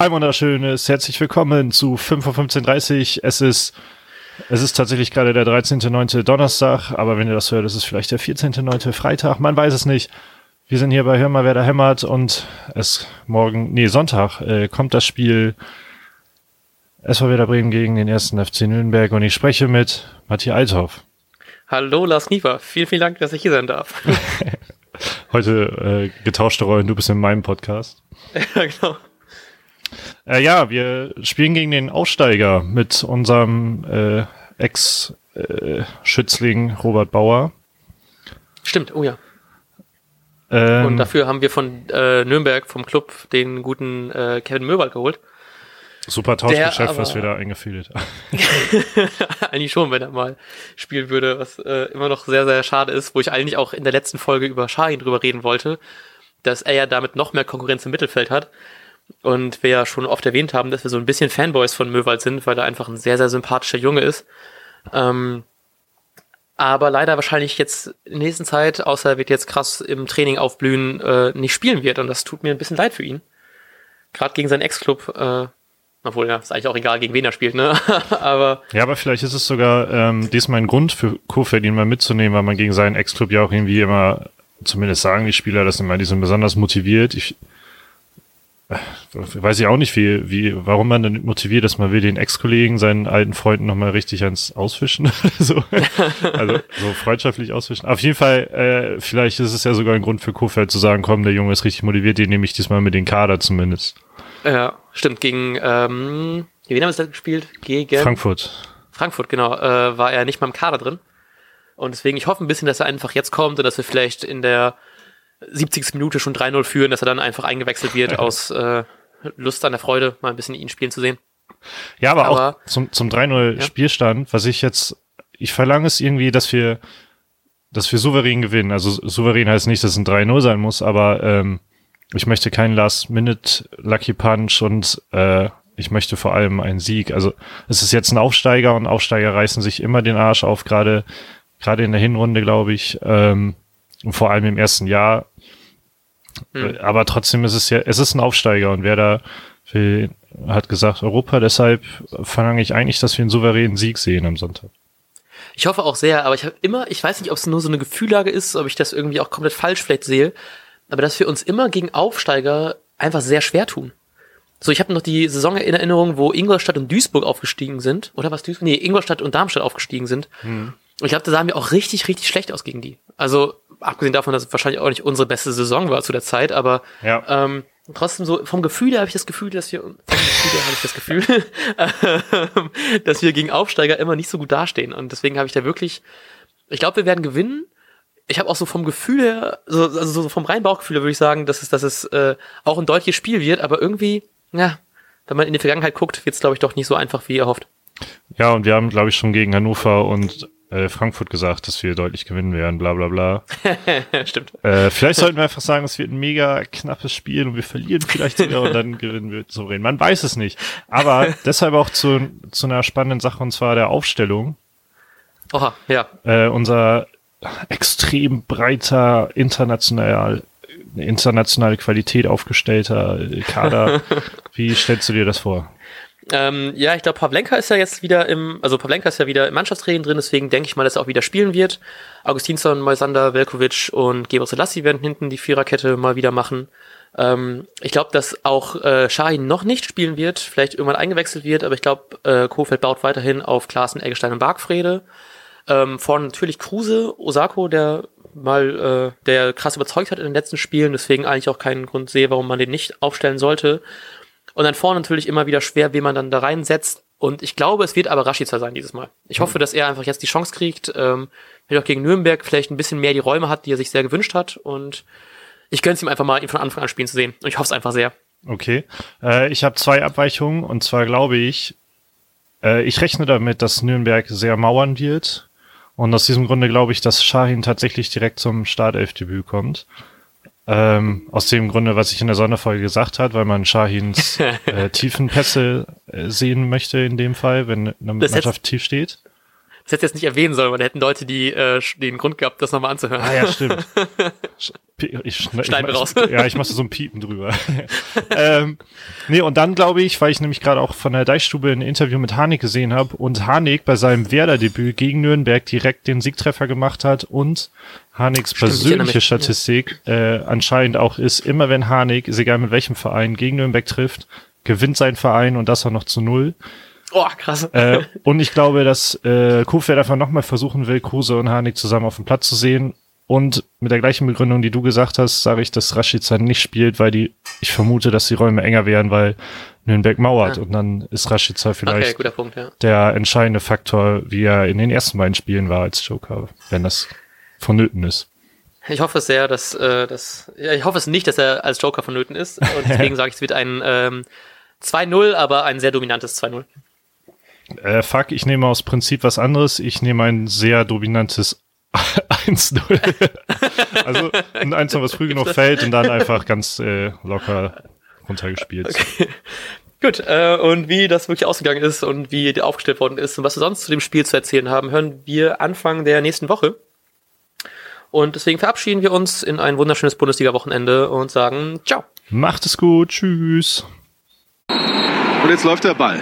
Ein wunderschönes, herzlich willkommen zu 5.15.30 Uhr. Es ist, es ist tatsächlich gerade der 13.9. Donnerstag, aber wenn ihr das hört, ist es vielleicht der 14.9. Freitag, man weiß es nicht. Wir sind hier bei Hör mal, wer da hämmert und es morgen, nee, Sonntag, äh, kommt das Spiel SV Werder Bremen gegen den ersten FC Nürnberg und ich spreche mit Matthias Althoff. Hallo Lars Nieper, vielen, vielen Dank, dass ich hier sein darf. Heute äh, getauschte Rollen, du bist in meinem Podcast. ja, genau. Äh, ja, wir spielen gegen den Aussteiger mit unserem äh, Ex-Schützling Robert Bauer. Stimmt, oh ja. Ähm, Und dafür haben wir von äh, Nürnberg, vom Club, den guten äh, Kevin Möwald geholt. Super Tauschgeschäft, was wir da eingefädelt haben. eigentlich schon, wenn er mal spielen würde, was äh, immer noch sehr, sehr schade ist, wo ich eigentlich auch in der letzten Folge über Shahin drüber reden wollte, dass er ja damit noch mehr Konkurrenz im Mittelfeld hat. Und wir ja schon oft erwähnt haben, dass wir so ein bisschen Fanboys von Möwald sind, weil er einfach ein sehr, sehr sympathischer Junge ist. Ähm, aber leider wahrscheinlich jetzt in der nächsten Zeit, außer er wird jetzt krass im Training aufblühen, äh, nicht spielen wird. Und das tut mir ein bisschen leid für ihn. Gerade gegen seinen Ex-Club, äh, obwohl ja, ist eigentlich auch egal, gegen wen er spielt, ne? aber. Ja, aber vielleicht ist es sogar ähm, diesmal ein Grund für Kofeld, ihn mal mitzunehmen, weil man gegen seinen Ex-Club ja auch irgendwie immer, zumindest sagen die Spieler das immer, die sind besonders motiviert. Ich weiß ich auch nicht, wie, wie, warum man dann motiviert, dass man will den Ex-Kollegen, seinen alten Freunden nochmal richtig ans Ausfischen. so. Also so freundschaftlich ausfischen. Auf jeden Fall, äh, vielleicht ist es ja sogar ein Grund für Kofeld zu sagen, komm, der Junge ist richtig motiviert, den nehme ich diesmal mit den Kader zumindest. Ja, stimmt. Gegen, ähm, wen haben wir das gespielt? Gegen Frankfurt. Frankfurt, genau. Äh, war er nicht mal im Kader drin. Und deswegen, ich hoffe ein bisschen, dass er einfach jetzt kommt und dass wir vielleicht in der 70. Minute schon 3-0 führen, dass er dann einfach eingewechselt wird aus äh, Lust an der Freude, mal ein bisschen ihn spielen zu sehen. Ja, aber, aber auch zum, zum 3-0 ja. Spielstand, was ich jetzt, ich verlange es irgendwie, dass wir, dass wir souverän gewinnen. Also souverän heißt nicht, dass es ein 3-0 sein muss, aber ähm, ich möchte keinen Last-Minute-Lucky Punch und äh, ich möchte vor allem einen Sieg. Also es ist jetzt ein Aufsteiger und Aufsteiger reißen sich immer den Arsch auf, gerade gerade in der Hinrunde, glaube ich. Ähm, und vor allem im ersten Jahr hm. Aber trotzdem ist es ja, es ist ein Aufsteiger und wer da will, hat gesagt Europa, deshalb verlange ich eigentlich, dass wir einen souveränen Sieg sehen am Sonntag. Ich hoffe auch sehr, aber ich habe immer, ich weiß nicht, ob es nur so eine Gefühllage ist, ob ich das irgendwie auch komplett falsch vielleicht sehe, aber dass wir uns immer gegen Aufsteiger einfach sehr schwer tun. So, ich habe noch die Saison in Erinnerung, wo Ingolstadt und Duisburg aufgestiegen sind. Oder was Duisburg? Nee, Ingolstadt und Darmstadt aufgestiegen sind. Hm. Und ich glaube, da sahen wir auch richtig, richtig schlecht aus gegen die. Also, abgesehen davon, dass es wahrscheinlich auch nicht unsere beste Saison war zu der Zeit, aber ja. ähm, trotzdem so vom Gefühl her habe ich das Gefühl, dass wir vom Gefühl habe ich das Gefühl, dass wir gegen Aufsteiger immer nicht so gut dastehen und deswegen habe ich da wirklich ich glaube, wir werden gewinnen. Ich habe auch so vom Gefühl her, so, also so vom reinen Bauchgefühl würde ich sagen, dass es, dass es äh, auch ein deutliches Spiel wird, aber irgendwie, ja, wenn man in die Vergangenheit guckt, wird es, glaube ich, doch nicht so einfach, wie erhofft. Ja, und wir haben, glaube ich, schon gegen Hannover und äh, Frankfurt gesagt, dass wir deutlich gewinnen werden, bla bla bla. Stimmt. Äh, vielleicht sollten wir einfach sagen, es wird ein mega knappes Spiel und wir verlieren vielleicht sogar und dann gewinnen wir souverän. Man weiß es nicht. Aber deshalb auch zu, zu einer spannenden Sache und zwar der Aufstellung. Oha, ja. Äh, unser extrem breiter, international, internationale Qualität aufgestellter Kader. Wie stellst du dir das vor? Ähm, ja, ich glaube, Pavlenka ist ja jetzt wieder im, also Pavlenka ist ja wieder im Mannschaftstraining drin, deswegen denke ich mal, dass er auch wieder spielen wird. Augustinsson, Moisander, Velkovic und Geber Selassie werden hinten die Viererkette mal wieder machen. Ähm, ich glaube, dass auch äh, Shahin noch nicht spielen wird, vielleicht irgendwann eingewechselt wird, aber ich glaube, äh, Kofeld baut weiterhin auf Klaassen, Eggestein und Bargfrede. Ähm, vorne natürlich Kruse, Osako, der mal, äh, der krass überzeugt hat in den letzten Spielen, deswegen eigentlich auch keinen Grund sehe, warum man den nicht aufstellen sollte. Und dann vorne natürlich immer wieder schwer, wie man dann da reinsetzt. Und ich glaube, es wird aber Rashica sein dieses Mal. Ich hoffe, dass er einfach jetzt die Chance kriegt, ähm, auch gegen Nürnberg vielleicht ein bisschen mehr die Räume hat, die er sich sehr gewünscht hat. Und ich gönne es ihm einfach mal, ihn von Anfang an spielen zu sehen. Und ich hoffe es einfach sehr. Okay. Äh, ich habe zwei Abweichungen. Und zwar glaube ich, äh, ich rechne damit, dass Nürnberg sehr mauern wird. Und aus diesem Grunde glaube ich, dass Shahin tatsächlich direkt zum Startelfdebüt kommt. Ähm, aus dem Grunde, was ich in der Sonderfolge gesagt hat, weil man Shahins äh, Tiefenpässe äh, sehen möchte in dem Fall, wenn eine das Mannschaft tief steht. Das hätte jetzt nicht erwähnen sollen, weil da hätten Leute die, äh, den Grund gehabt, das nochmal anzuhören. Ah ja, stimmt. Ich, schneide schneid ich, raus. Ja, ich mache so ein Piepen drüber. ähm, nee, und dann glaube ich, weil ich nämlich gerade auch von der Deichstube ein Interview mit Harnik gesehen habe und Harnik bei seinem Werder-Debüt gegen Nürnberg direkt den Siegtreffer gemacht hat und Harniks persönliche Statistik äh, anscheinend auch ist, immer wenn Harnik, ist egal mit welchem Verein, gegen Nürnberg trifft, gewinnt sein Verein und das auch noch zu null. Oh, krass. Äh, und ich glaube, dass äh, Kofeld einfach nochmal versuchen will, Kruse und Harnik zusammen auf dem Platz zu sehen. Und mit der gleichen Begründung, die du gesagt hast, sage ich, dass Rashica nicht spielt, weil die, ich vermute, dass die Räume enger werden, weil Nürnberg mauert. Ja. Und dann ist Rashica vielleicht okay, Punkt, ja. der entscheidende Faktor, wie er in den ersten beiden Spielen war als Joker, wenn das vonnöten ist. Ich hoffe sehr, dass, äh, dass ja, ich hoffe es nicht, dass er als Joker vonnöten ist. Und deswegen sage ich, es wird ein ähm, 2-0, aber ein sehr dominantes 2-0. Äh, fuck, ich nehme aus Prinzip was anderes. Ich nehme ein sehr dominantes 1-0. also ein 1 was früh genug fällt und dann einfach ganz äh, locker runtergespielt. Okay. Gut, äh, und wie das wirklich ausgegangen ist und wie aufgestellt worden ist und was wir sonst zu dem Spiel zu erzählen haben, hören wir Anfang der nächsten Woche. Und deswegen verabschieden wir uns in ein wunderschönes Bundesliga-Wochenende und sagen Ciao. Macht es gut, tschüss. Und jetzt läuft der Ball.